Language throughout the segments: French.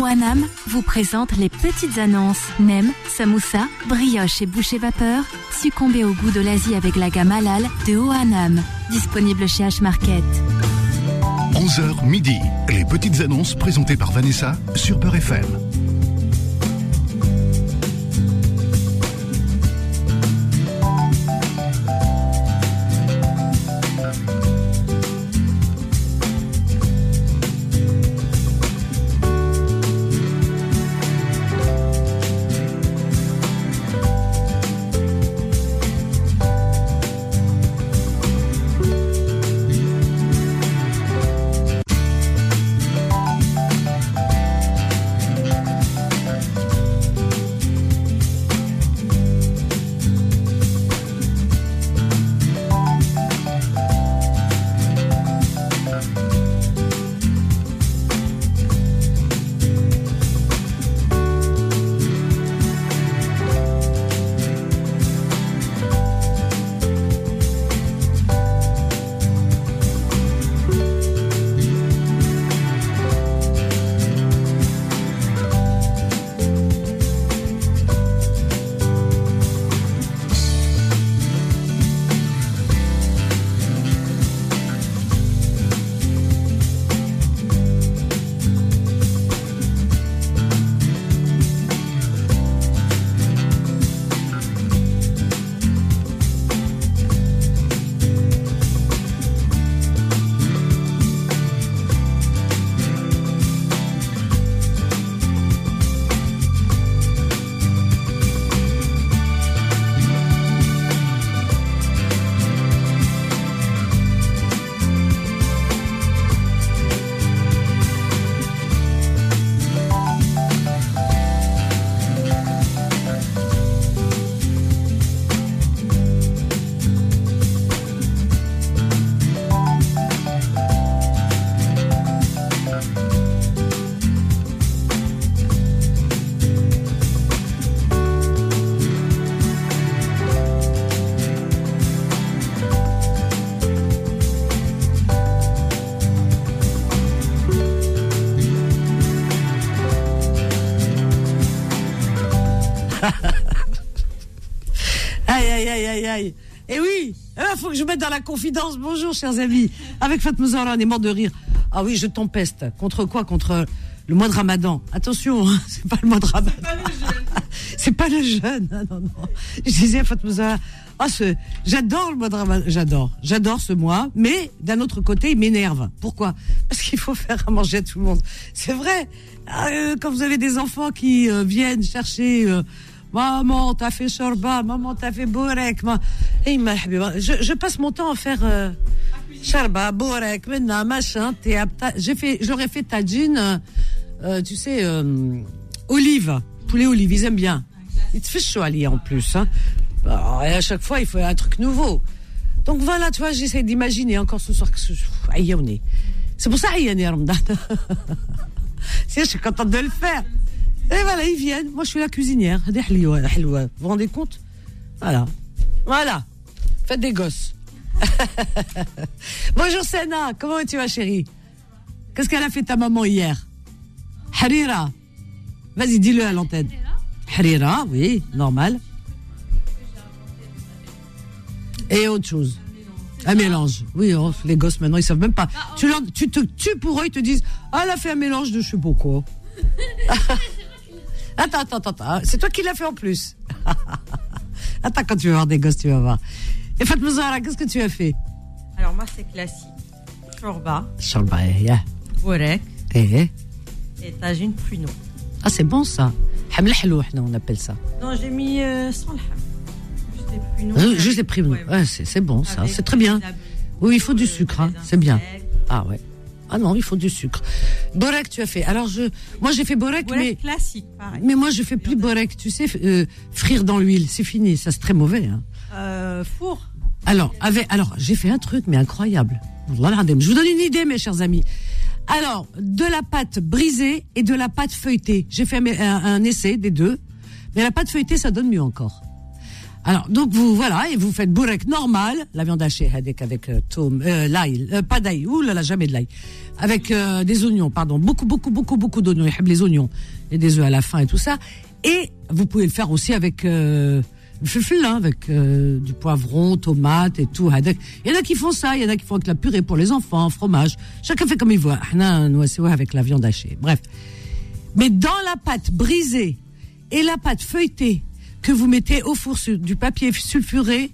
OANAM vous présente les petites annonces. Nem, samoussa, brioche et boucher vapeur. Succombez au goût de l'Asie avec la gamme halal de OANAM. Disponible chez H-Market. 11h midi. Les petites annonces présentées par Vanessa sur Peur FM. Et oui, il eh, faut que je mette dans la confidence. Bonjour, chers amis. Avec Fatma Zahra, on est mort de rire. Ah oui, je tempeste. Contre quoi? Contre le mois de Ramadan. Attention, hein, c'est pas le mois de Ramadan. C'est pas le jeûne. Hein, non, non. Je disais à Fatma Zahra, ah, j'adore le mois de Ramadan. J'adore. J'adore ce mois. Mais d'un autre côté, il m'énerve. Pourquoi? Parce qu'il faut faire à manger à tout le monde. C'est vrai. Ah, euh, quand vous avez des enfants qui euh, viennent chercher... Euh, Maman, t'as fait shorba, maman, t'as fait borek. Je, je passe mon temps à faire euh, shorba, borek, maintenant, machin, J'ai fait, j'aurais fait tadjine, euh, tu sais, euh, olive, poulet olive, ils aiment bien. Ils te font chaud en plus. Hein. et à chaque fois, il faut un truc nouveau. Donc voilà, tu vois, j'essaie d'imaginer encore ce soir que C'est pour ça, Ramadan. je suis contente de le faire. Et voilà, ils viennent. Moi, je suis la cuisinière. Vous vous rendez compte? Voilà. Voilà. Faites des gosses. Bonjour Sena, comment tu vas chérie? Qu'est-ce qu'elle a fait ta maman hier? Harira. Vas-y, dis-le à l'antenne. Harira, oui, normal. Et autre chose. Un mélange. Oui, oh, les gosses maintenant, ils savent même pas. Tu, tu te tues pour eux, ils te disent Ah, elle a fait un mélange de je sais pas quoi. Attends, attends, attends. C'est toi qui l'as fait en plus. attends, quand tu vas voir des gosses, tu vas voir. Et Fatma Zahra, qu'est-ce que tu as fait? Alors, moi, c'est classique. Shorba. Shorba, yeah. Borek. Eh. Et tagine pruneau. Ah, c'est bon ça. Haml halou, on appelle ça. Non, j'ai mis euh, sans le ham. Juste pruneaux. Euh, juste des pruneaux. Ouais, c'est bon ça. C'est très bien. Oui, il faut du sucre. Hein. C'est bien. Ah ouais. Ah non, il faut du sucre. Borek, tu as fait. Alors je, moi j'ai fait borek, mais classique, pareil. Mais moi je fais plus borek. Tu sais, euh, frire dans l'huile, c'est fini. Ça c'est très mauvais. Hein. Euh, four. Alors, avec, alors j'ai fait un truc mais incroyable. Je vous donne une idée, mes chers amis. Alors, de la pâte brisée et de la pâte feuilletée. J'ai fait un, un, essai des deux, mais la pâte feuilletée, ça donne mieux encore. Alors, donc vous, voilà, et vous faites bourrek normal, la viande hachée avec, euh, tom, euh, l'ail, euh, pas d'ail, ouh là jamais de l'ail, avec des oignons, pardon, beaucoup, beaucoup, beaucoup, beaucoup d'oignons, les oignons, et des œufs à la fin et tout ça. Et vous pouvez le faire aussi avec euh, le fulful, hein, avec du poivron, tomate et tout. Il y en a qui font ça, il y en a qui font avec la purée pour les enfants, fromage. Chacun fait comme il veut. Ahna, nous, c'est avec la viande hachée. Bref. Mais dans la pâte brisée et la pâte feuilletée que vous mettez au four sur du papier sulfuré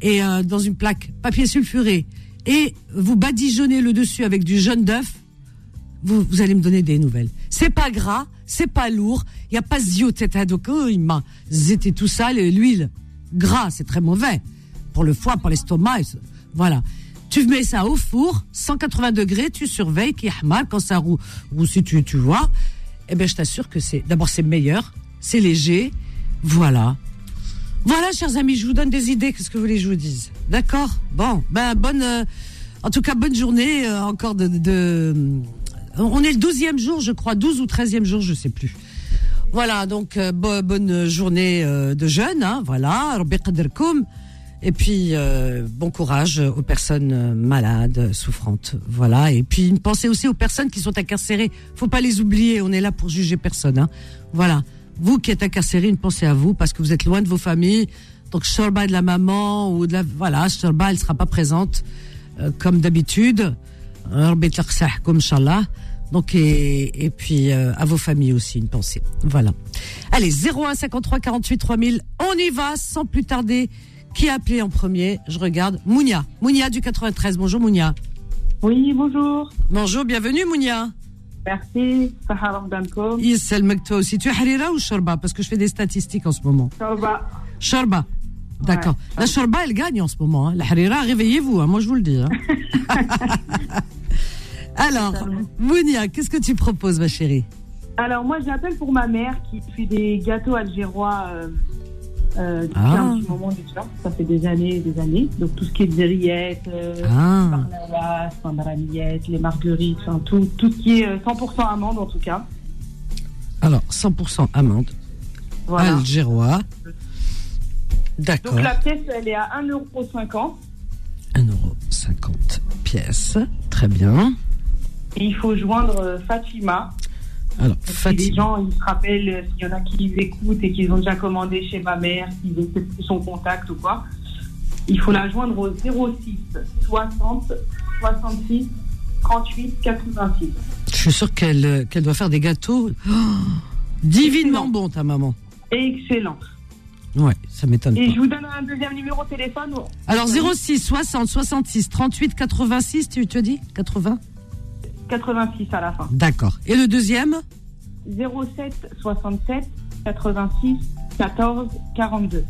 et euh, dans une plaque papier sulfuré et vous badigeonnez le dessus avec du jaune d'œuf, vous, vous allez me donner des nouvelles. C'est pas gras, c'est pas lourd, il y a pas dos, oh, m'a zété tout ça, le- l'huile gras, c'est très mauvais pour le foie, pour l'estomac, voilà. Tu mets ça au four, 180 degrés, tu surveilles a mal quand ça roule, ou si tu, tu vois, eh ben je t'assure que c'est, d'abord c'est meilleur, c'est léger, voilà. Voilà, chers amis, je vous donne des idées. Qu'est-ce que vous voulez que je vous dise? D'accord? Bon, ben bonne, euh, en tout cas bonne journée euh, encore de, de- On est le 12e jour, je crois, 12 ou 13e jour, je sais plus. Voilà, donc euh, bo- bonne journée euh, de jeûne, hein, voilà. Et puis euh, bon courage aux personnes euh, malades, souffrantes, voilà. Et puis pensée aussi aux personnes qui sont incarcérées. Faut pas les oublier. On est là pour juger personne, hein. Voilà vous qui êtes incarcéré, une pensée à vous parce que vous êtes loin de vos familles. Donc Shorba de la maman ou de la voilà, Shorba elle sera pas présente euh, comme d'habitude. comme Inch'Allah. Donc et, et puis euh, à vos familles aussi une pensée. Voilà. Allez 01 53 48 3000. On y va sans plus tarder. Qui a appelé en premier? Je regarde Mounia. Mounia du 93. Bonjour Mounia. Oui, bonjour. Bonjour, bienvenue Mounia. Merci. Sahara toi aussi. Tu es Harira ou Shorba Parce que je fais des statistiques en ce moment. Va. Shorba. D'accord. La Shorba, elle gagne en ce moment. hein. La Harira, réveillez-vous, hein, moi je vous le dis. hein. Alors, Mounia, qu'est-ce que tu proposes, ma chérie? Alors, moi, j'appelle pour ma mère qui fait des gâteaux algérois euh, euh, Ah. petit moment déjà. Ça fait des années et des années. Donc, tout ce qui est des rillettes, euh, Ah, les marguerites, enfin, tout, tout ce qui est euh, 100% amande en tout cas. alors 100% amande, Voilà. algérois. D'accord. Donc, la pièce, elle est à 1,50€. 1,50€ pièce. Très bien. Et il faut joindre euh, Fatima. Alors, Si les gens, ils se rappellent, euh, s'il y en a qui les écoutent et qu'ils ont déjà commandé chez ma mère, qu'ils ont son contact ou quoi, il faut la joindre au 06 60 66 38 86. Je suis sûre qu'elle euh, qu'elle doit faire des gâteaux oh, divinement bons, ta maman. Excellent. Ouais, ça m'étonne Et pas. je vous donne un deuxième numéro de téléphone. Alors 06 60 66 38 86, tu te dis 80 86 à la fin. D'accord. Et le deuxième 07 67 86 14 42.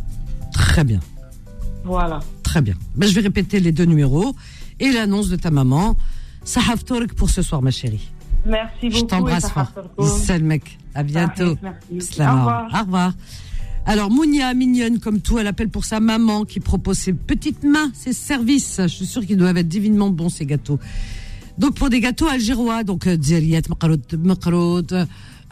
Très bien, Voilà. très bien. Ben, je vais répéter les deux numéros et l'annonce de ta maman. Sahaf Torek pour ce soir, ma chérie. Merci beaucoup. Je t'embrasse fort. mec. À bientôt. Merci. Au revoir. Au revoir. Alors, Mounia, mignonne comme tout, elle appelle pour sa maman qui propose ses petites mains, ses services. Je suis sûre qu'ils doivent être divinement bons, ces gâteaux. Donc, pour des gâteaux algérois, donc, euh, maqrout, maqrout,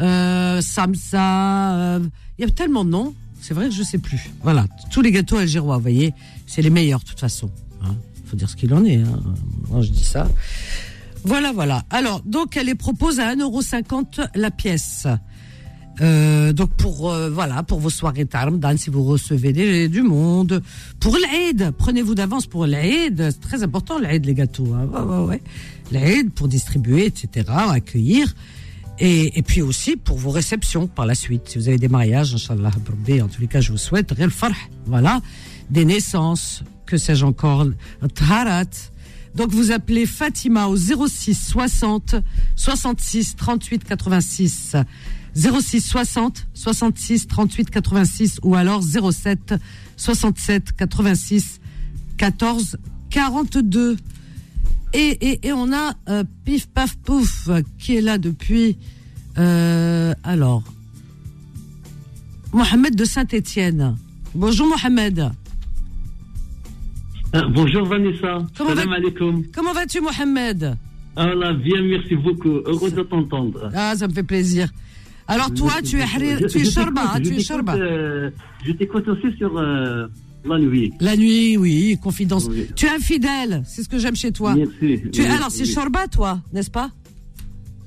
euh, samsa, euh, il y a tellement de noms. C'est vrai que je sais plus. Voilà. Tous les gâteaux algérois, vous voyez, c'est les meilleurs, de toute façon. Hein. Faut dire ce qu'il en est. Hein. Moi, je dis ça. Voilà, voilà. Alors, donc, elle les propose à 1,50€ la pièce. Euh, donc pour euh, voilà pour vos soirées Tarmdan si vous recevez du monde pour l'Aïd prenez-vous d'avance pour l'Aïd c'est très important l'Aïd les gâteaux hein. ouais, ouais, ouais l'aide pour distribuer, etc., accueillir. Et, et, puis aussi pour vos réceptions par la suite. Si vous avez des mariages, Inch'Allah, en tous les cas, je vous souhaite, voilà, des naissances, que sais-je encore, taharat. Donc vous appelez Fatima au 06 60 66 38 86. 06 60 66 38 86 ou alors 07 67 86 14 42. Et, et, et on a euh, Pif Paf Pouf qui est là depuis. euh, alors, Mohamed de Saint-Étienne. Bonjour Mohamed. Ah, bonjour Vanessa. Comment Salam va- alaikum. Comment vas-tu Mohamed Ah là, bien, merci beaucoup. Heureux de t'entendre. Ah, ça me fait plaisir. Alors toi, Je- tu es je- tu es je hein, je tu es t'écoute, shorba. euh, Je t'écoute aussi sur euh, la nuit. La nuit, oui, confidence. Oui. Tu es infidèle, c'est ce que j'aime chez toi. Merci. Tu es, Oui, alors, c'est oui. shorba, toi, n'est-ce pas?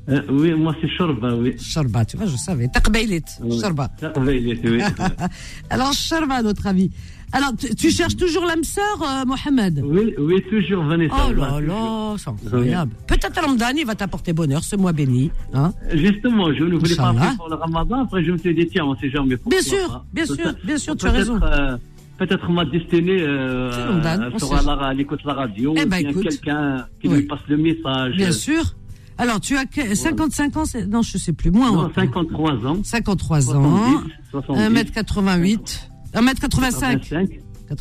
Euh, oui, moi c'est Shorba, oui. Shorba, tu vois, je savais. Taqbaylit, Oui. shorba. Ça, oui. Alors, shorba, notre avis. Alors, tu, tu cherches toujours l'âme sœur, euh, Mohamed oui, oui, toujours Vanessa. Oh là là, c'est incroyable. Peut-être Ramadan, il va t'apporter bonheur, ce mois béni. Hein? Justement, je ne voulais pas appeler pour le ramadan. Après, je me suis dit, tiens, on ne sait jamais. Bien sûr, bien sûr, bien sûr, tu as raison. euh, Peut-être ma destinée euh, on sera à l'écoute de la radio. Eh ben, quelqu'un qui lui passe le message. Bien sûr. Alors, tu as que- 55 ans, non, je sais plus, moins. Non, hein. 53 ans. 53 ans, 70, 1m88, 1m85, 85.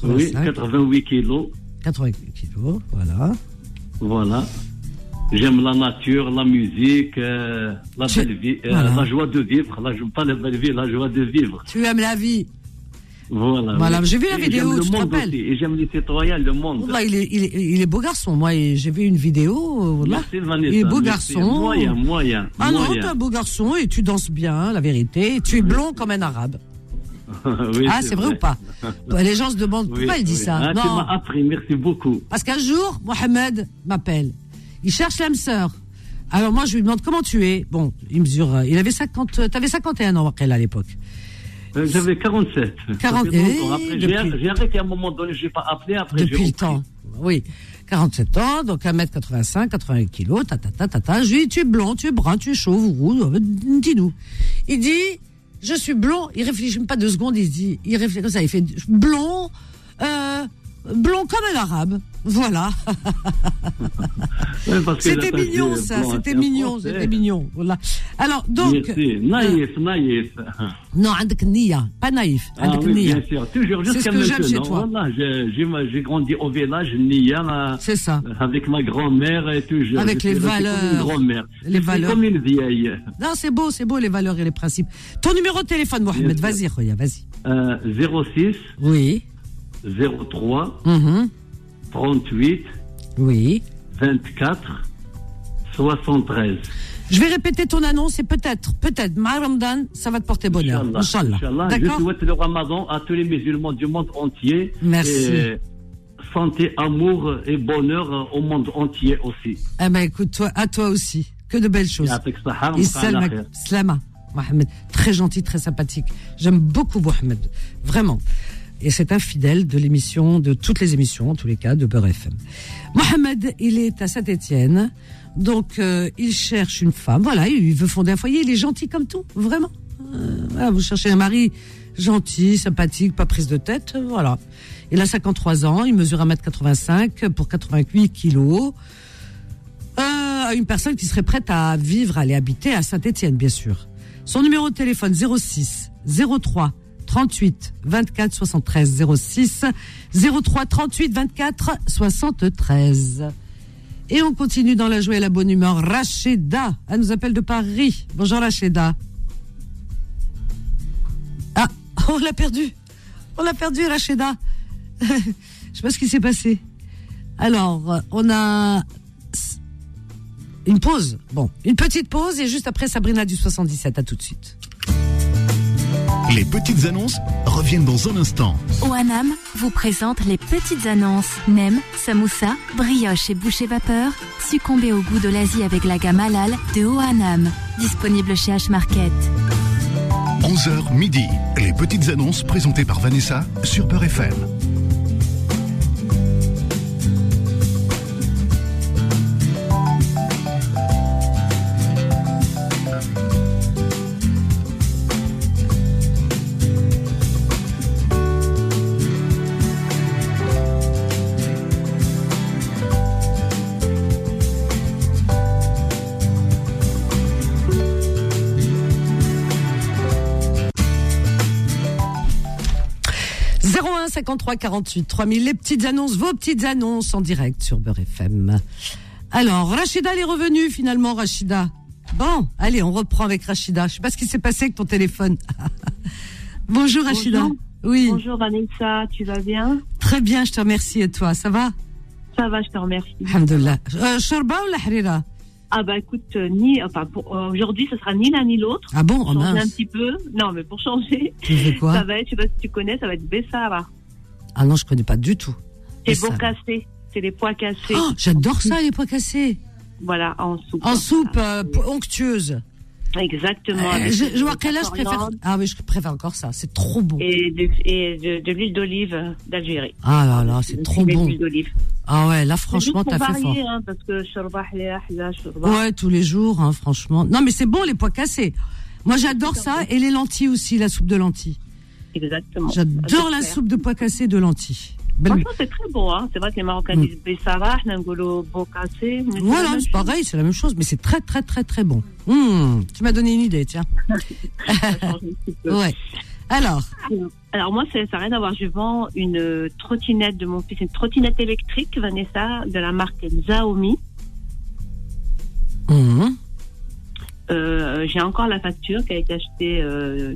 Oui, 85, 88 kilos. 88 kilos, voilà. Voilà. J'aime la nature, la musique, euh, la belle vie, euh, Voilà. la joie de vivre. Je pas la belle vie, la joie de vivre. Tu aimes la vie. Voilà. J'ai vu la Et vidéo, tu te rappelles aussi. Et j'aime les citoyens, le monde. Wallah, il, est, il, est, il est beau garçon, moi, j'ai vu une vidéo. Wallah. Merci, Vanessa. Il est beau merci. garçon. Moyen, moyen. Ah non, t'es un beau garçon et tu danses bien, la vérité. Et tu es blond comme un arabe. Oui, ah, c'est vrai, ou pas Les gens se demandent Oui, pourquoi il dit oui. ça. Ah, tu non, m'as appris, merci beaucoup. parce qu'un jour, Mohamed m'appelle. Il cherche l'âme sœur. Alors moi, je lui demande comment tu es? Bon, il mesure. euh, Il avait 50. euh, T'avais 51 ans, à l'époque. Euh, J'avais 47. Ça 40 fait longtemps. Eh, Après, j'ai arrêté à un moment donné, je n'ai pas appelé. Après, Depuis le temps. Oui. 47 ans, donc 1m85, 88 kilos, ta, ta, ta, ta, ta. Je lui dis, tu es blond, tu es brun, tu es chauve, roux, euh, dis-nous. Il dit, je suis blond. Il réfléchit même pas deux secondes, il dit, il réfléchit comme ça, il fait blond, euh, blond comme un arabe. Voilà. c'était mignon, ça. C'était mignon, c'était mignon. Voilà. Alors, donc. Euh, naïf, naïf. Non, Nia, pas naïf. Ah, oui, bien sûr. Toujours C'est ce que j'aime chez toi. Voilà, j'ai grandi au village Nia. C'est ça. Avec ma grand-mère et toujours. Avec les valeurs. Comme une grand-mère. Les valeurs. comme une vieille. Non, c'est beau, c'est beau, les valeurs et les principes. Ton numéro de téléphone, Mohamed. Vas-y, Roya, vas-y. Euh, 06. Oui. 03 mmh. 38 oui. 24 73. Je vais répéter ton annonce et peut-être, peut-être, ma Ramadan, ça va te porter bonheur. Inch'Allah. Inch'Allah. Je souhaite le Ramadan à tous les musulmans du monde entier. Merci. Et santé, amour et bonheur au monde entier aussi. Eh ben écoute, toi, à toi aussi. Que de belles choses. Et salama, Mohamed. Très gentil, très sympathique. J'aime beaucoup Mohamed. Vraiment. Et c'est un fidèle de l'émission, de toutes les émissions, en tous les cas, de Beurre FM. Mohamed, il est à Saint-Etienne. Donc, euh, il cherche une femme. Voilà, il veut fonder un foyer. Il est gentil comme tout, vraiment. Euh, vous cherchez un mari gentil, sympathique, pas prise de tête. euh, Voilà. Il a 53 ans. Il mesure 1m85 pour 88 kilos. Une personne qui serait prête à vivre, à aller habiter à Saint-Étienne, bien sûr. Son numéro de téléphone 06 03 38 24 73 06 03 38 24 73. Et on continue dans la joie et la bonne humeur. Rachida, elle nous appelle de Paris. Bonjour Rachida. Ah, on l'a perdu. On l'a perdu Rachida. Je sais pas ce qui s'est passé. Alors, on a une pause. Bon, une petite pause et juste après Sabrina du 77. À tout de suite. Les petites annonces reviennent dans un instant. OANAM vous présente les petites annonces. Nem, samoussa, brioche et boucher vapeur. Succombez au goût de l'Asie avec la gamme halal de OANAM. Disponible chez H-Market. 11h midi. Les petites annonces présentées par Vanessa sur Peur FM. « 01 53 48 3000, les petites annonces, vos petites annonces en direct sur Beurre FM. Alors, Rachida, elle est revenue finalement, Rachida. Bon, allez, on reprend avec Rachida. Je sais pas ce qui s'est passé avec ton téléphone. Bonjour Rachida. Bonjour. Oui, Bonjour Vanessa, tu vas bien? Très bien, je te remercie. Et toi, ça va? Ça va, je te remercie. Alhamdulillah. Euh, Shorba ou la harira? Ah bah écoute, euh, ni, enfin pour euh, aujourd'hui, ce sera ni l'un ni l'autre. Ah bon Oh Changer un petit peu. Non, mais pour changer, Tu fais ça va être, je sais pas si tu connais, ça va être Bessara. Ah non, je connais pas du tout. C'est beau cassé. C'est les pois cassés. Oh, j'adore ça, les pois cassés. Voilà, en soupe. En soupe euh, onctueuse. Exactement. Euh, avec je, je vois quel âge je préfère. Ah oui, je préfère encore ça. C'est trop bon. Et de, et de, de l'huile d'olive d'Algérie. Ah là là, c'est trop bon. l'huile d'olive. Ah ouais, là franchement, t'as fait fort. hein, parce que. Ouais, tous les jours, hein, franchement. Non, mais c'est bon les pois cassés. Moi, j'adore ça et les lentilles aussi, la soupe de lentilles. Exactement. J'adore la soupe de pois cassés de lentilles. Belle- Franchement, c'est très beau. Hein. C'est vrai que les Marocains Mm. disent Bessara, Nangolo, Bocassé. mais Voilà, c'est pareil, c'est la même chose, mais c'est très très très très bon. Hum, tu m'as donné une idée, tiens. Ouais. Alors, Alors moi, ça n'a rien à voir. Je vends une trottinette de mon fils, une trottinette électrique, Vanessa, de la marque Xiaomi. hum, Euh, J'ai encore la facture qui a été achetée euh,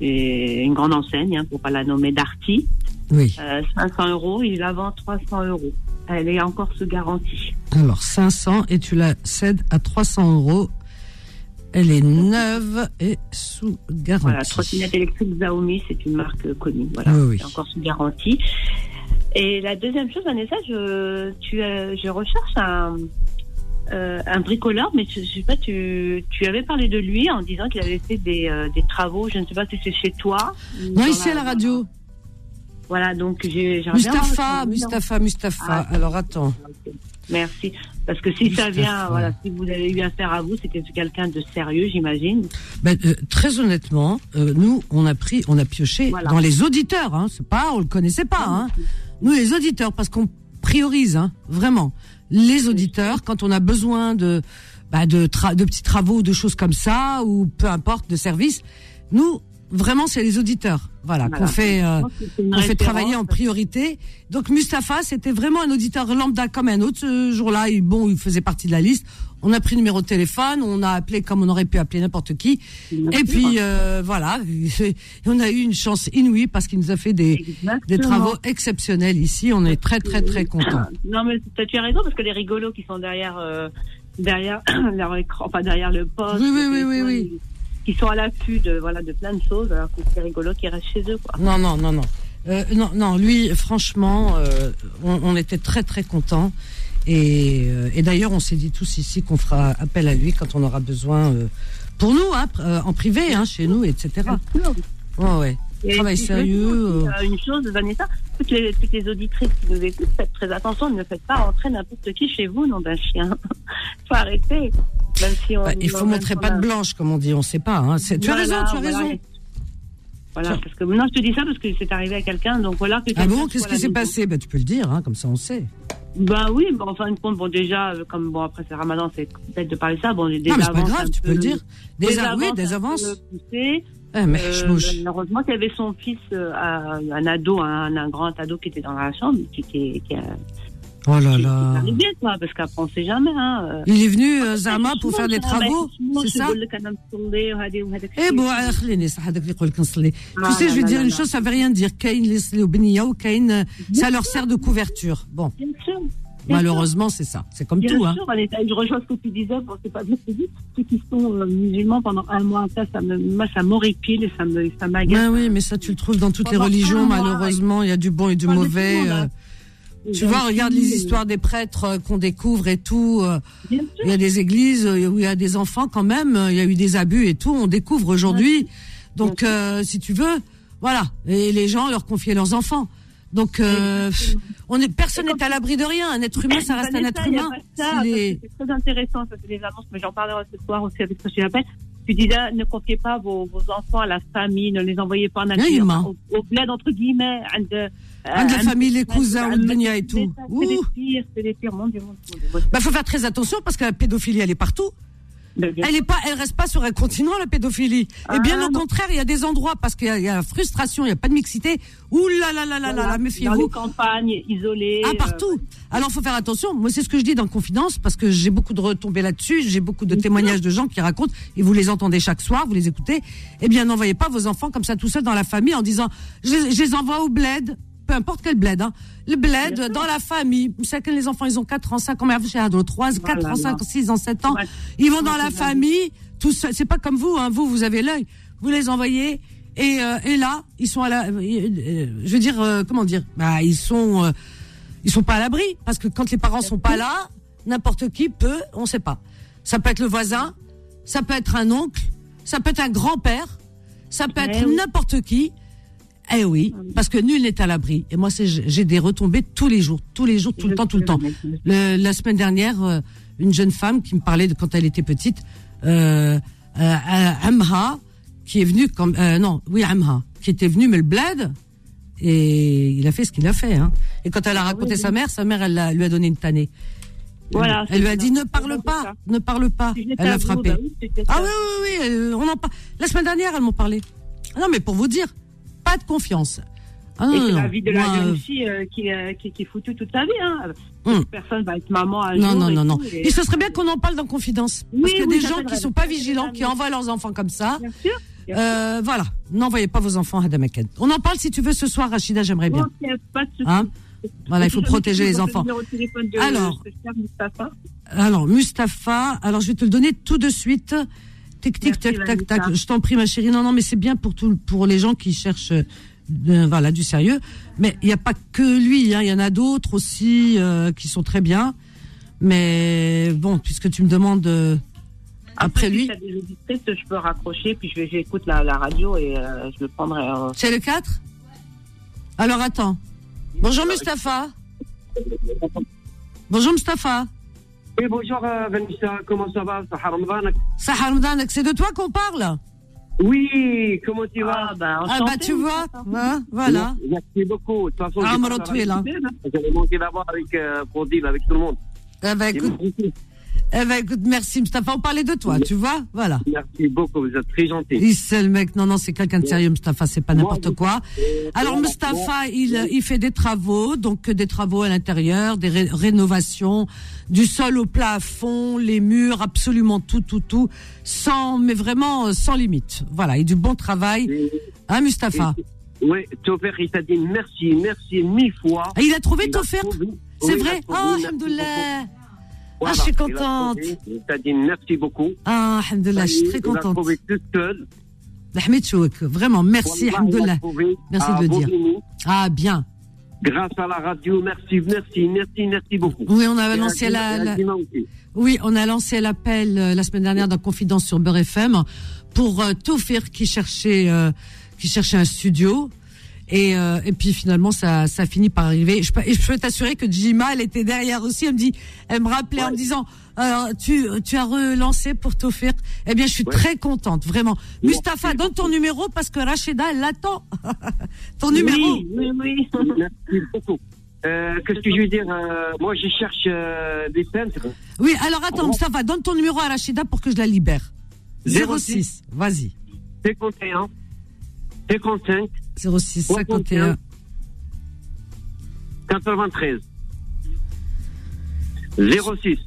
chez une grande enseigne, hein, pour pas la nommer, Darty. Oui. Euh, 500 euros, il la vend 300 euros. Elle est encore sous garantie. Alors 500 et tu la cèdes à 300 euros. Elle est neuve et sous garantie. Voilà, trottinette électrique Xiaomi, c'est une marque connue. Voilà, Oui, oui. c'est encore sous garantie. Et la deuxième chose, Vanessa, je, tu, euh, je recherche un, euh, un bricoleur, mais je, je sais pas, tu, tu avais parlé de lui en disant qu'il avait fait des, euh, des travaux. Je ne sais pas si c'est chez toi. Non, ici à la radio. Voilà, donc j'ai. Mustapha, Mustapha, Mustapha. Ah. Alors attends. Merci. Parce que si ça vient, voilà, si vous avez eu affaire à vous, c'était quelqu'un de sérieux, j'imagine. Ben, euh, très honnêtement, euh, nous, on a pris, on a pioché Voilà. dans les auditeurs. Hein, c'est pas, on le connaissait pas. Hein. Nous, les auditeurs, parce qu'on priorise hein, vraiment les auditeurs quand on a besoin de, bah, de, de petits travaux, de choses comme ça, ou peu importe, de services. Nous, vraiment, c'est les auditeurs. Voilà, Voilà. qu'on fait. euh, Je pense que c'est une on fait travailler en priorité. Donc Mustapha, c'était vraiment un auditeur lambda comme un autre. Ce jour-là, il, bon, il faisait partie de la liste. On a pris le numéro de téléphone, on a appelé comme on aurait pu appeler n'importe qui. Et puis euh, voilà, et on a eu une chance inouïe parce qu'il nous a fait des, des travaux exceptionnels ici. On est très très très contents. Non, mais tu as raison parce que les rigolos qui sont derrière, euh, derrière leur écran, enfin derrière le poste, Oui, oui, oui, oui. Qui sont à l'affût de voilà de plein de choses, alors que c'est rigolo qui restent chez eux, quoi. Non, non, non, non. Euh, non, non, lui, franchement, euh, on, on était très très contents. Et, euh, et d'ailleurs, on s'est dit tous ici qu'on fera appel à lui quand on aura besoin, pour nous, hein, en privé, hein, chez nous, etc. Ouais, ouais. Et Travail sérieux, Une chose, Vanessa, toutes les, toutes les auditrices qui nous écoutent, faites très attention, ne faites pas rentrer n'importe qui chez vous, nom d'un chien. faut arrêter. Même si on, Bah, il faut montrer pas de blanche, comme on dit, on sait pas. Hein. Tu as raison, tu as voilà. raison. Voilà, parce que non, je te dis ça parce que c'est arrivé à quelqu'un, donc voilà. que Ah bon, qu'est-ce qui s'est passé? Bah, Tu peux le dire, hein, comme ça on sait. Bah oui, bah, en fin de compte, bon déjà, euh, comme bon après c'est Ramadan, c'est bête de parler de ça. Bon, des non, mais c'est pas avances grave, tu peux peu- le dire. Des, Des a- oui, avances des avances. mais Euh, chmouche. heureusement qu'il y avait son fils, euh, un, un ado, un, un grand ado qui était dans la chambre, qui, qui, qui, a- Oh là qui- qui est là. arrivé, quoi, parce qu'après on sait jamais. Hein, euh. Il est venu, euh, Zama, pour faire des travaux, c'est ça Eh bon, euh, خليني صح هذاك اللي يقول لك نصلي. Ah, Tu sais, je vais là, dire là, une là. chose, ça veut rien dire. كاين اللي يصليو بنية وكاين euh, ça leur sert de couverture. Bon, Bien sûr. bien malheureusement, c'est ça. C'est comme Bien tout, hein. sûr, Vanessa, je rejoins ce que tu disais, bon, c'est pas bien dit. Ceux qui sont euh, musulmans pendant un mois, ça, ça me, moi, ça m'horripile et ça me, ça m'agace. Ben oui, mais ça, tu le trouves dans toutes les Pendant religions, un mois, malheureusement. Il y a du bon et du Pas de mauvais. tout le monde, euh. Tu vois, regarde les histoires des prêtres euh, qu'on découvre et tout. euh. Il y a des églises euh, où il y a des enfants quand même. Il y a eu des abus et tout. On découvre aujourd'hui. Donc, euh, si tu veux, voilà. Et les gens leur confiaient leurs enfants. Donc, euh, on est, personne n'est à l'abri de rien. Un être humain, ça reste un être humain. C'est très intéressant, ça c'est des annonces, mais j'en parlerai ce soir aussi avec ce que tu disais, ne confiez pas vos, enfants à la famille, ne les envoyez pas en nature, au, au bled, entre guillemets. And, euh, de la famille, les cousins, les Dunia et tout. C'est des pires, c'est des pires, mon Dieu. Il bah, faut faire très attention parce que la pédophilie, elle est partout. Elle est pas, elle reste pas sur un continent la pédophilie. et Ah, bien au non. contraire, il y a des endroits parce qu'il y, y a la frustration, il y a pas de mixité. Ouh là là là là là là, Dans méfiez-vous. les campagnes, isolées. Ah euh, partout. Alors faut faire attention. Moi c'est ce que je dis dans Confidence parce que j'ai beaucoup de retombées là-dessus. J'ai beaucoup de témoignages de gens qui racontent et vous les entendez chaque soir, vous les écoutez. Eh bien n'envoyez pas vos enfants comme ça tout seuls dans la famille en disant je, je les envoie au bled. Peu importe quel bled. Hein. Le bled, dans la famille, chacun les enfants, ils ont 4 ans, 5 ans, mais 3, 4 ans, 5 ans, 6 ans, 7 ans. Ils vont dans la famille, tout seul. C'est pas comme vous, hein. vous, vous avez l'œil. Vous les envoyez, et, euh, et là, ils sont à la, euh, je veux dire, euh, comment dire, bah, ils sont, euh, ils sont pas à l'abri, parce que quand les parents sont pas là, n'importe qui peut, on sait pas. Ça peut être le voisin, ça peut être un oncle, ça peut être un grand-père, ça peut Eh être n'importe qui. Eh oui, parce que nul n'est à l'abri. Et moi, j'ai des retombées tous les jours, tous les jours, tout le temps, tout le temps. Le- la semaine dernière, euh, une jeune femme qui me parlait de quand elle était petite, euh, euh, Amha, qui est venue comme, euh, non, oui, Amha, qui était venue, mais le bled, et il a fait ce qu'il a fait. Hein. Et quand elle a raconté sa mère, sa mère, elle lui a donné une tannée. Voilà, Elle lui a dit ne parle pas, ça. ne parle pas. Elle l'a frappé. bah oui, Ah oui, oui, oui, elle- on en parle. La semaine dernière, elles m'ont parlé. Ah Non, mais pour vous dire, pas de confiance. Ah Et c'est la vie de la jeune euh, fille euh, qui, euh, qui, qui est foutue toute sa vie. Hein. Hum. Personne va être maman Non, non, non, non. et- Et ce serait bien qu'on en parle dans confidence. Oui, Parce qu'il y a oui, des gens qui vrai. sont pas vigilants, qui envoient leurs enfants comme ça. Bien sûr. bien sûr. Euh, voilà. N'envoyez pas vos enfants à Damaken. On en parle si tu veux ce soir, Rachida, j'aimerais bien. Pas de. Hein Voilà, il faut protéger les enfants. de Alors. Mustapha. Alors, Mustapha, alors je vais te le donner tout de suite. Tic, tic, Merci, tac, tac, tac. Je t'en prie, ma chérie. Non, non, mais c'est bien pour tout, pour les gens qui cherchent, euh, voilà, du sérieux. Mais il n'y a pas que lui, hein. Il y en a d'autres aussi, euh, qui sont très bien. Mais bon, puisque tu me demandes, euh, après si lui. t'as des je peux raccrocher, puis je vais, j'écoute la, la radio et euh, je le prendrai. euh, C'est le 4 Alors attends. Bonjour Mustapha. Bonjour Mustapha. Oui, bonjour euh, Vanessa, comment ça va? Sahar Ramadan, c'est de toi qu'on parle? Oui, comment tu vas? Ah, bah, Ah bah tu vois, hein, voilà. Merci beaucoup. De toute façon, Ah, j'ai me pas retrouver, là. arrêté, J'avais manqué d'avoir avec euh, Prodil, avec tout le monde. Ben, Et écoute. Eh ben, écoute, merci Mustapha, on parlait de toi, tu vois, voilà. Merci beaucoup, vous êtes très gentil. Il c'est le mec, non, non, c'est quelqu'un de sérieux, Mustapha, c'est pas n'importe quoi. Alors Mustapha, il, il fait des travaux, donc des travaux à l'intérieur, des ré- rénovations, du sol au plafond, les murs, absolument tout, tout, tout, sans, mais vraiment euh, sans limite. Voilà, et du bon travail. Et- Hein, Mustapha? Oui, Tofer, il t'a dit merci, merci mille fois. Ah, Il a trouvé trouvé- C'est vrai? Oh, alhamdoulilah beaucoup. Ah, je suis contente. trouvé, Il t'a dit merci beaucoup. Ah, alhamdoulilah, je suis très contente. trouvé tout seul. Ahmed Chouk, vraiment, merci, alhamdoulilah. Merci de le dire. Ah, bien. Grâce à la radio, merci, merci, merci, merci beaucoup. Oui, on a lancé la, la- oui, on a lancé l'appel euh, la semaine dernière dans Confidence sur Beurre FM pour euh, Tofir qui cherchait, euh, qui cherchait un studio. Et, euh, et puis finalement, ça, ça finit par arriver. Je peux, et je peux t'assurer que Jima, elle était derrière aussi. Elle me dit, elle me rappelait en me disant, euh, tu, tu as relancé pour Tofir. Eh bien, je suis Ouais. très contente, vraiment. Mustapha, donne ton numéro parce que Rachida, elle l'attend. ton numéro. Oui, oui, oui. Merci beaucoup. Euh, Qu'est-ce que je veux dire euh, Moi, je cherche euh, des peintres. Oui, alors attends, Mustapha, donne ton numéro à Rachida pour que je la libère. 06. 06, vas-y. 51, 55, 06 51 93. 06.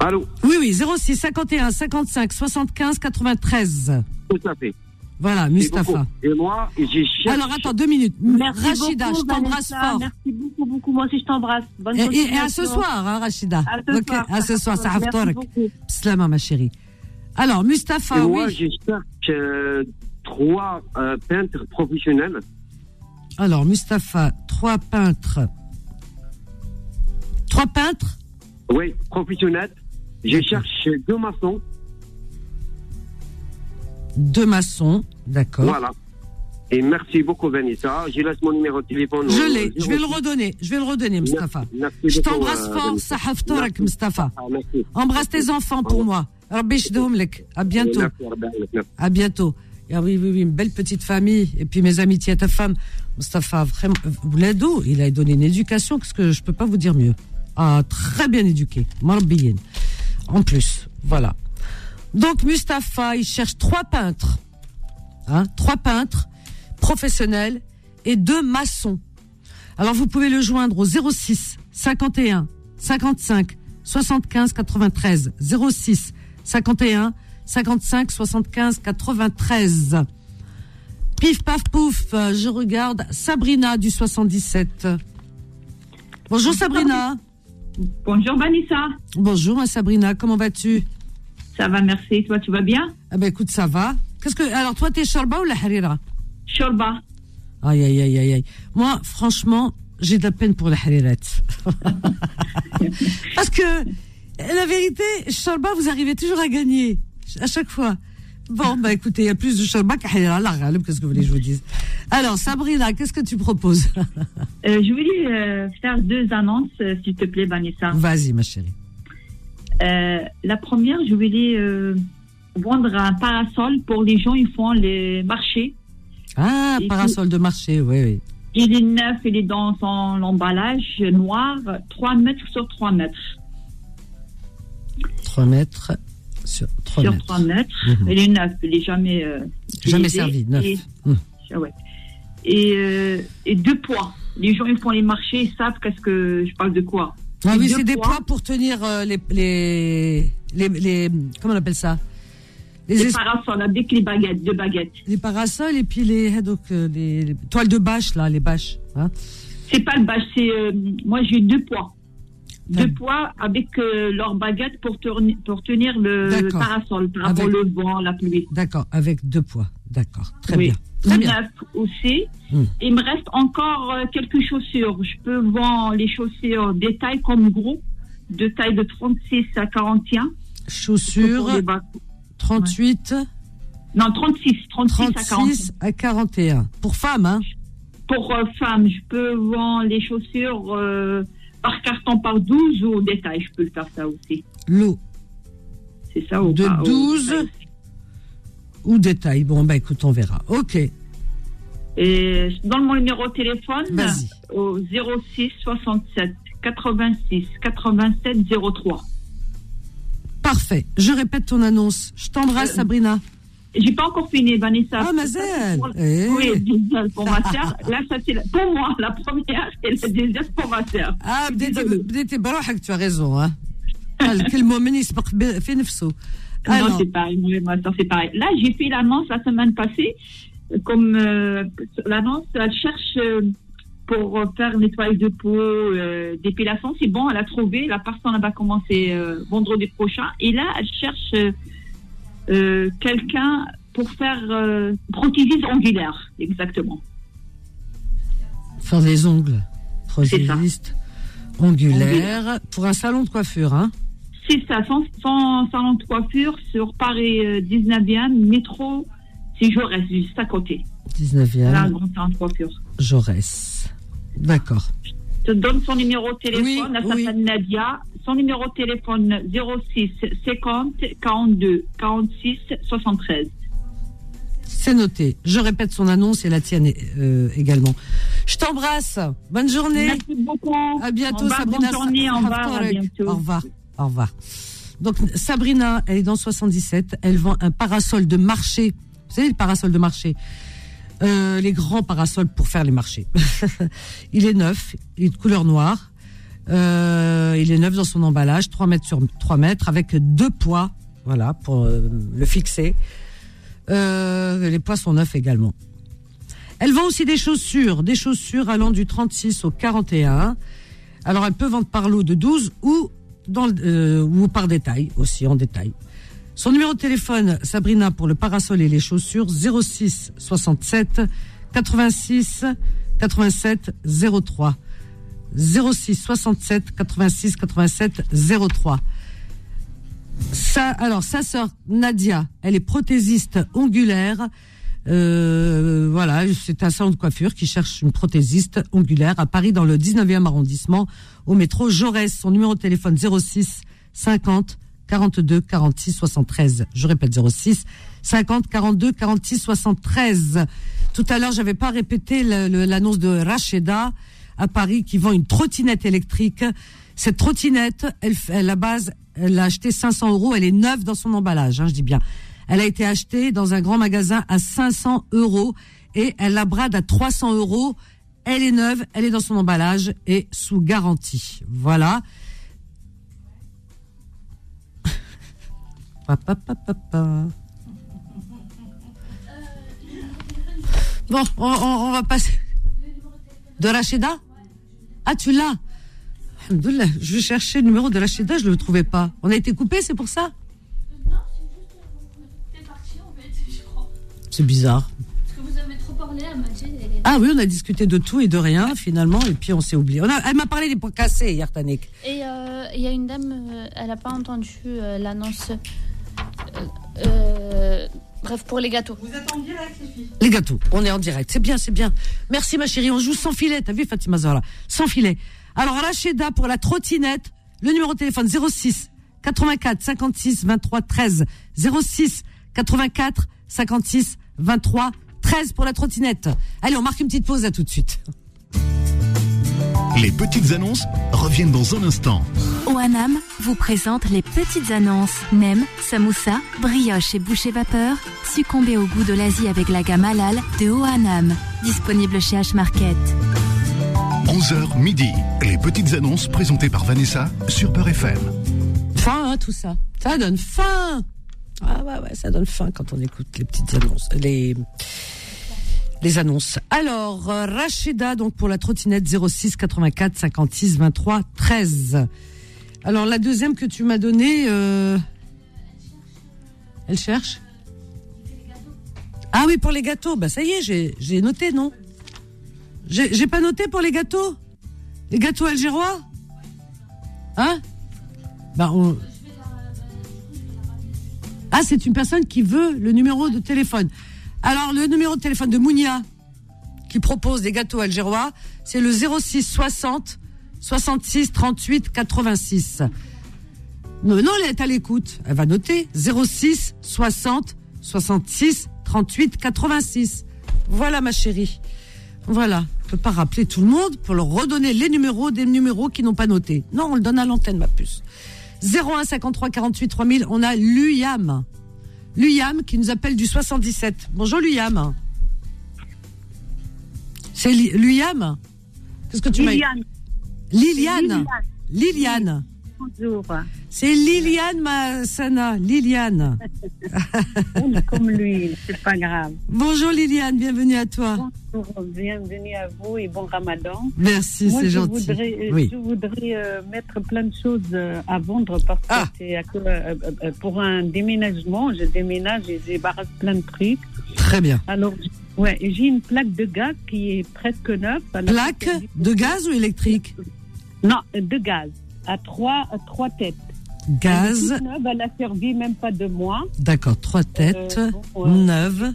Allô Oui, oui, 06 51 55 75 93. Tout à fait. Voilà, Mustapha. Et moi, j'ai cherché. Alors attends deux minutes. Merci Rachida, beaucoup, je t'embrasse fort. Merci beaucoup, beaucoup. Moi aussi, je t'embrasse. Bonne Et, et- et à ce soir, hein, Rachida. À ce soir. à ce soir, ça Merci haftorek. beaucoup. Slama, ma chérie. Alors, Et Mustapha, moi, oui. je cherche euh, trois euh, peintres professionnels. Alors, Mustapha, trois peintres. Trois peintres? Oui, professionnels. Je cherche deux maçons. Deux maçons. D'accord. Voilà. Et merci beaucoup, Vanessa. Je laisse mon numéro de téléphone. Je l'ai. Je vais le 06. redonner. Je vais le redonner, Mustapha. Merci Je beaucoup, t'embrasse euh, fort. Haftorek, Merci. Mustapha. Ah. Embrasse tes enfants pour moi. Rabbi yshdoum lek. À bientôt. À bientôt. Ah oui, oui, oui, une belle petite famille. Et puis mes amitiés à ta femme. Mustafa, vraiment, Blado, il a donné une éducation, parce que je peux pas vous dire mieux. Ah, très bien éduqué. Marbiyin. En plus, voilà. Donc Mustapha, il cherche trois peintres. Hein, trois peintres professionnels et deux maçons. Alors vous pouvez le joindre au 06 51 55 75 93 06 51 55 75 93. Pif paf pouf, je regarde Sabrina du 77. Bonjour Sabrina. Bonjour Vanessa. Bonjour ma Sabrina, comment vas-tu? Ça va, merci. Toi, tu vas bien? Ah ben écoute, ça va. Qu'est-ce que alors toi t'es Sharba ou la Harira? Shorba. Aïe aïe aïe aïe aïe. Moi franchement, j'ai de la peine pour la Harirette. Parce que la vérité, Sharba vous arrivez toujours à gagner à chaque fois. Bon bah écoutez, il y a plus de Harira, la Ghalib, qu'est-ce que vous voulez que je vous dise? Alors Sabrina, qu'est-ce que tu proposes? Euh, je voulais euh, faire deux annonces, euh, s'il te plaît, Vanessa. Vas-y ma chérie. Euh, la première, je voulais vendre un parasol pour les gens, ils font les marchés. Ah, Et parasol de marché, oui oui. Il est neuf, il est dans son emballage noir, 3 mètres sur 3 mètres. 3 mètres sur 3 sur mètres. 3 mètres. Mhm. Il est neuf, il est jamais. euh, Jamais utilisé. servi, neuf. Et, Mhm. Ah ouais. et, euh, et deux poids. Les gens, ils font les marchés, ils savent qu'est-ce que je parle de quoi. Ah oui, c'est des poids. pour tenir euh, les, les, les, les- Comment on appelle ça? Les, Les es- parasols avec les baguettes, deux baguettes. les parasols et puis les, donc, euh, les, les toiles de bâche, là, les bâches. Hein C'est pas le bâche, c'est. moi, j'ai deux poids. Deux poids avec euh, leurs baguettes pour, tourner, pour tenir le, le parasol par rapport au vent, la pluie. D'accord, avec deux poids. D'accord, très Oui. bien. Très bien. Neuf aussi. Hmm. Il me reste encore euh, quelques chaussures. Je peux vendre les chaussures des tailles comme gros, de taille de 36 à 41. Chaussures, Pour les bas- 38, Non, 36, 36 à 41. 36 à 41. Pour femmes, hein Pour euh, femmes, je peux vendre les chaussures euh, par carton par 12 ou au détail. Je peux le faire ça aussi. L'eau C'est ça au De pas- au 12. détail aussi. ou détail. Bon, bah écoute, on verra. Ok, Et je donne mon numéro de téléphone au 06 67 86 87 03. parfait. Je répète ton annonce. Je t'embrasse, Euh, Sabrina J'ai pas encore fini, Vanessa. Ah, Mazel Eh. Oui, Mazel pour ma sœur. Là, ça c'est la- pour moi la première et la deuxième pour ma sœur. Ah, بديتي Désolée. بديتي بروحك tu as raison hein. الكلمة من يسبق ب- في نفسه. Non, Alors, c'est pareil. Moi et ma sœur, c'est pareil. Là, j'ai fait l'annonce la semaine passée. Comme euh, l'annonce, elle cherche euh, pour faire nettoyage de peau, euh, dépilation. C'est bon, elle a trouvé. La personne elle va commencer euh, vendredi prochain. Et là, elle cherche euh, euh, quelqu'un pour faire euh, prothésise angulaire, exactement. faire des ongles, prothésiste, ongulaire, pour un salon de coiffure, hein. C'est ça, sans, sans salon de coiffure sur Paris euh, 19e, métro, c'est Jaurès, juste à côté. Là, un 19e, grand salon de coiffure. Jaurès. D'accord. Te donne son numéro de téléphone, Oui, elle oui. Nadia. Son numéro de téléphone 06 50 42 46 73. C'est noté. Je répète son annonce et la tienne euh, également. Je t'embrasse. Bonne journée. Merci beaucoup. À bientôt, Sabrina. Bonne journée, au revoir, bientôt. Au revoir. Au revoir. Donc, Sabrina, elle est dans 77. Elle vend un parasol de marché. Vous savez, le parasol de marché Euh, Les grands parasols pour faire les marchés. il est neuf. Il est de couleur noire. Euh, il est neuf dans son emballage, 3 mètres sur 3 mètres, avec deux poids. Voilà, pour euh, le fixer. Les poids sont neufs également. Elle vend aussi des chaussures, des chaussures allant du 36 au 41. Alors, elle peut vendre par lot de 12 ou, dans, le- euh, ou par détail, aussi en détail. Son numéro de téléphone, Sabrina, pour le parasol et les chaussures, 06 67 86 87 03. 06 67 86 87 03. Ça, alors, sa sœur Nadia, elle est prothésiste ongulaire. Euh, voilà, c'est un salon de coiffure qui cherche une prothésiste ongulaire à Paris dans le 19e arrondissement au métro Jaurès. Son numéro de téléphone 06 50 42 46 73. Je répète 06 50 42 46 73. Tout à l'heure, j'avais pas répété l'annonce de Racheda à Paris qui vend une trottinette électrique. Cette trottinette, elle, à la base, elle l'a achetée 500 euros. Elle est neuve dans son emballage, hein, je dis bien. Elle a été achetée dans un grand magasin à 500 euros et elle la brade à 300 euros. Elle est neuve, elle est dans son emballage et sous garantie. Voilà. Bon, on, va passer. De Rachida? Ah, tu l'as Je cherchais le numéro de Rachida, je ne le trouvais pas. On a été coupé, c'est pour ça? C'est bizarre. Parce que vous avez trop parlé à Majid. et- Ah oui, on a discuté de tout et de rien, finalement, et puis on s'est oublié. On a- elle m'a parlé des points cassés hier, Tanik. Et euh, il y a une dame, euh, elle n'a pas entendu euh, l'annonce. Euh, bref, pour les gâteaux. Vous êtes en direct, les filles. Les gâteaux, on est en direct. C'est bien, c'est bien. Merci ma chérie, on joue sans filet. T'as vu Fatima Zahra? Sans filet. Alors Rachida pour la trottinette, le numéro de téléphone 06 84 56 23 13 06 84 56 23 13 pour la trottinette. Allez, on marque une petite pause à tout de suite. Les petites annonces reviennent dans un instant. OANAM vous présente les petites annonces. Nem, samoussa, brioche et boucher vapeur. Succombez au goût de l'Asie avec la gamme halal de OANAM. Disponible chez H-Market. 11h midi. Les petites annonces présentées par Vanessa sur Peur FM. Faim, hein, tout ça. Ça donne faim. Ah ouais, ouais, ça donne faim quand on écoute les petites annonces. Les, les annonces. Alors, euh, Rachida, donc pour la trottinette 06 84 56 23 13. Alors, la deuxième que tu m'as donnée, euh, elle cherche Ah oui, pour les gâteaux. Bah ça y est, j'ai noté, non? J'ai j'ai pas noté pour les gâteaux? Les gâteaux algérois? Hein? Bah, on- Ah, c'est une personne qui veut le numéro de téléphone. Alors, le numéro de téléphone de Mounia, qui propose des gâteaux algérois, c'est le 06 60 66 38 86. Non, elle est à l'écoute. Elle va noter 06 60 66 38 86. Voilà, ma chérie. Voilà. On peut pas rappeler tout le monde pour leur redonner les numéros des numéros qui n'ont pas noté. Non, on le donne à l'antenne, ma puce. 01 53 48 3000. On a Luyam. Luyam qui nous appelle du 77. Bonjour Luyam. C'est Luyam? Qu'est-ce que tu m'as Liliane. Liliane. Liliane. Bonjour. C'est Liliane Massana. Liliane. Comme lui, c'est pas grave. Bonjour Liliane, bienvenue à toi. Bonjour, bienvenue à vous et bon ramadan. Merci, Moi, c'est je gentil. Voudrais, euh, Oui. Je voudrais euh, mettre plein de choses euh, à vendre parce que Ah. c'est euh, pour un déménagement. Je déménage et je débarrasse plein de trucs. Très bien. Alors, ouais, j'ai une plaque de gaz qui est presque neuve. Plaque de gaz ou électrique? Non, de gaz. À trois, à trois têtes. Gaz. Elle a servi même pas deux mois. D'accord, trois têtes, Euh, bon, ouais. neuves.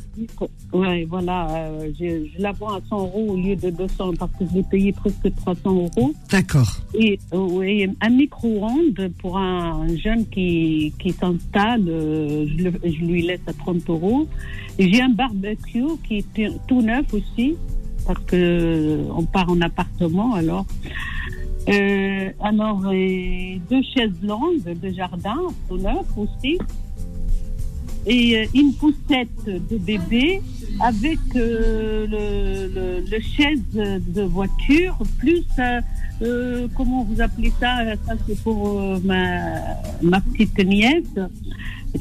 Oui, voilà. euh, je, je la vends à 100 euros au lieu de 200 parce que je l'ai payé presque 300 euros. D'accord. Et euh, un micro-ondes pour un jeune qui, qui s'installe, euh, je, je lui laisse à 30 euros. J'ai un barbecue qui est tout- neuf aussi parce que euh, on part en appartement alors. Euh, alors, euh, deux chaises longues de jardin, tout neuf aussi. Et euh, une poussette de bébé avec euh, le, le, le chaise de voiture, plus, euh, euh, comment vous appelez ça? Ça, c'est pour ma, ma petite nièce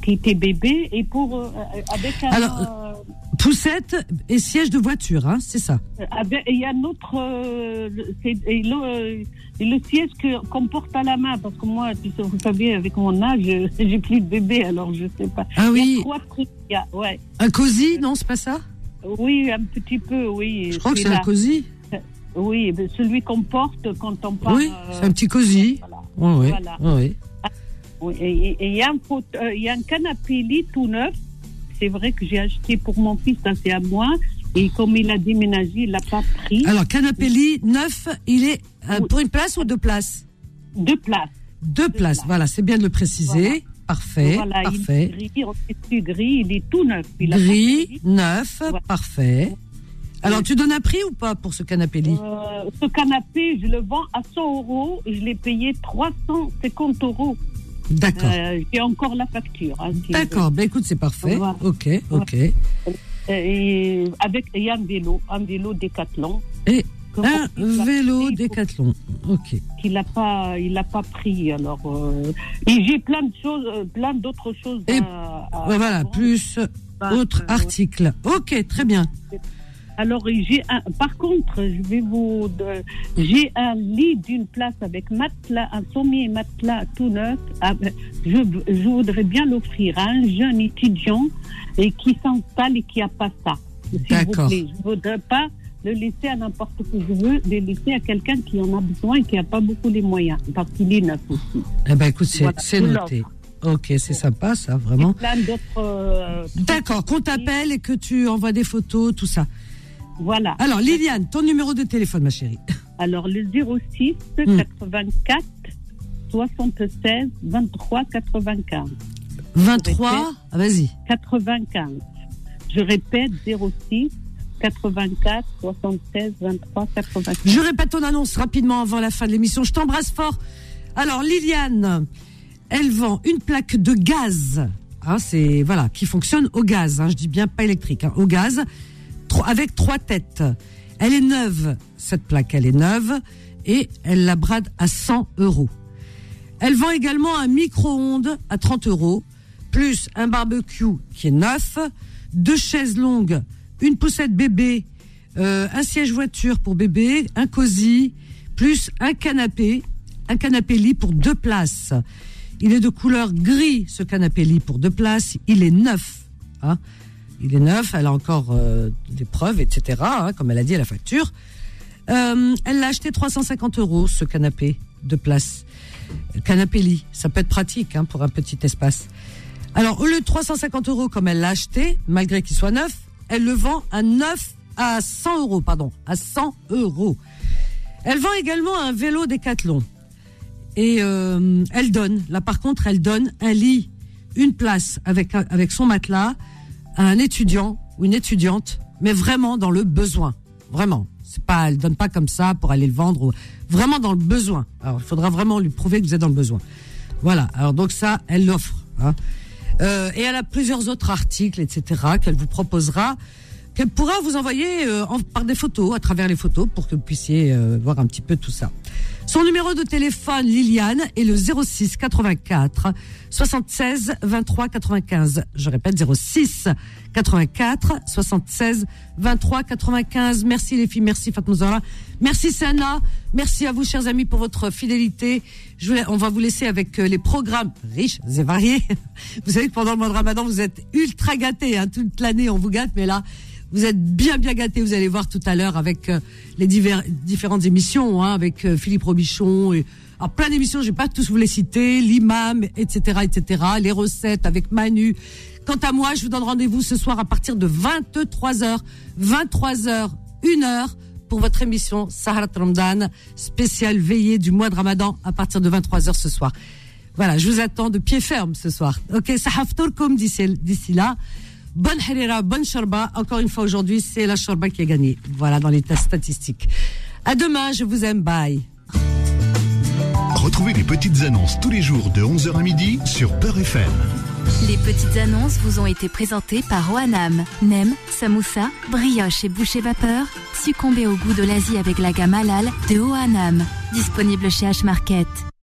qui était bébé, et pour, euh, avec un. Alors, Poussette et siège de voiture, hein, c'est ça. Euh, Il y a un autre, euh, et le, euh, le siège que- qu'on porte à la main, parce que moi, tu sais, vous savez, avec mon âge, euh, j'ai plus de bébé, alors je sais pas. Ah Il y oui. a trois trucs, il y a- ouais. Un cosy, non, c'est pas ça? Oui, un petit peu, oui. Je crois que c'est un cosy. Oui, celui qu'on porte quand on part. Oui, euh, c'est un petit cosy. Voilà. Oui, et et il y, a un faute- euh, il y a un canapé lit tout neuf. C'est vrai que j'ai acheté pour mon fils, ça c'est à moi. Et comme il a déménagé, il l'a pas pris. Alors, canapé lit neuf, il est euh, pour une place ou deux places? Deux places. Deux places, voilà, c'est bien de le préciser. Parfait, Voilà, parfait. il est gris, on sait plus gris, il est tout neuf. Il Gris, neuf, parfait. Alors, tu donnes un prix ou pas pour ce canapé lit? Euh, ce canapé, je le vends à 100 euros. Je l'ai payé 350 euros. D'accord. Euh, J'ai encore la facture. hein, si D'accord, ben écoute, c'est parfait. Voilà. Ok, ok. Euh, Et avec et un vélo, un vélo Décathlon. Et un vélo décathlon. Ok. Qu'il n'a pas, il a pas pris. Alors, euh, et j'ai plein de choses, euh, plein d'autres choses. Et à- à- voilà, à- plus Bah, autre euh, article. Ok, très bien. Alors, j'ai un, par contre, je vais vous. J'ai un lit d'une place avec matelas, un sommier matelas tout neuf. Ah, ben, Je, je voudrais bien l'offrir à un jeune étudiant et qui s'installe et qui n'a pas ça. S'il vous plaît. Je ne voudrais pas le laisser à n'importe qui. Je veux le laisser à quelqu'un qui en a besoin et qui n'a pas beaucoup les moyens. Parce qu'il est neuf aussi. Eh ben écoute, c'est Voilà, noté. Ok, c'est sympa ça, vraiment. Plein d'autres. euh, D'accord, qu'on t'appelle et que tu envoies des photos, tout ça. Voilà. Alors Liliane, ton numéro de téléphone, ma chérie. Alors, le 06 Hmm. 84 76 23 95. 23, ah, vas-y. 95. Je répète, 06 84 76 23 95. Je répète ton annonce rapidement avant la fin de l'émission. Je t'embrasse fort. Alors Liliane, elle vend une plaque de gaz. Hein, c'est voilà qui fonctionne au gaz. hein, je dis bien pas électrique, hein, au gaz, avec trois têtes. Elle est neuve cette plaque, elle est neuve et elle la brade à 100 euros. Elle vend également un micro-ondes à 30 euros, plus un barbecue qui est neuf, deux chaises longues, une poussette bébé, euh, un siège voiture pour bébé, un cosy, plus un canapé, un canapé lit pour deux places. Il est de couleur gris, ce canapé lit pour deux places. Il est neuf. hein. Il est neuf, elle a encore euh, des preuves, etc., hein, comme elle a dit à la facture. Euh, elle l'a acheté 350 euros, ce canapé de place. Canapé lit, ça peut être pratique hein, pour un petit espace. Alors, au lieu de 350 euros comme elle l'a acheté, malgré qu'il soit neuf, elle le vend à 9 à 100 euros, pardon, à 100 euros. Elle vend également un vélo Décathlon. Et euh, elle donne, là par contre, elle donne un lit, une place avec, avec son matelas un étudiant ou une étudiante, mais vraiment dans le besoin. Vraiment. C'est pas, elle donne pas comme ça pour aller le vendre, ou- vraiment dans le besoin. Alors, il faudra vraiment lui prouver que vous êtes dans le besoin. Voilà. Alors, donc ça, elle l'offre. hein. Euh, et elle a plusieurs autres articles, etc., qu'elle vous proposera, qu'elle pourra vous envoyer euh, en- par des photos, à travers les photos, pour que vous puissiez euh, voir un petit peu tout ça. Son numéro de téléphone, Liliane, est le 06 84 76 23 95. Je répète, 06 84 76 23 95. Merci les filles, merci Fatma. Merci Sana, merci à vous chers amis pour votre fidélité. Je voulais, on va vous laisser avec euh, les programmes riches et variés. Vous savez que pendant le mois de Ramadan, vous êtes ultra gâtés. Hein, toute l'année, on vous gâte, mais là, vous êtes bien bien gâtés. Vous allez voir tout à l'heure avec euh, les divers, différentes émissions, hein, avec euh, Philippe Robichon et alors, plein d'émissions. Je vais pas tous vous les citer, l'imam, etc., etc. Les recettes avec Manu. Quant à moi, je vous donne rendez-vous ce soir à partir de 23 h 23 h 1 heure pour votre émission Sahara Ramadan spéciale veillée du mois de Ramadan à partir de 23 h ce soir. Voilà, je vous attends de pied ferme ce soir. Ok, Sahaftourkoum d'ici d'ici là. Bonne harira, bonne shorba. Encore une fois aujourd'hui, c'est la shorba qui a gagné. Voilà, dans les tests statistiques. À demain, je vous aime. Bye. Retrouvez les petites annonces tous les jours de 11h à midi sur Peur FM. Les petites annonces vous ont été présentées par Oanam. Nem, samoussa, brioche et boucher vapeur. Succombez au goût de l'Asie avec la gamme halal de Oanam. Disponible chez H-Market.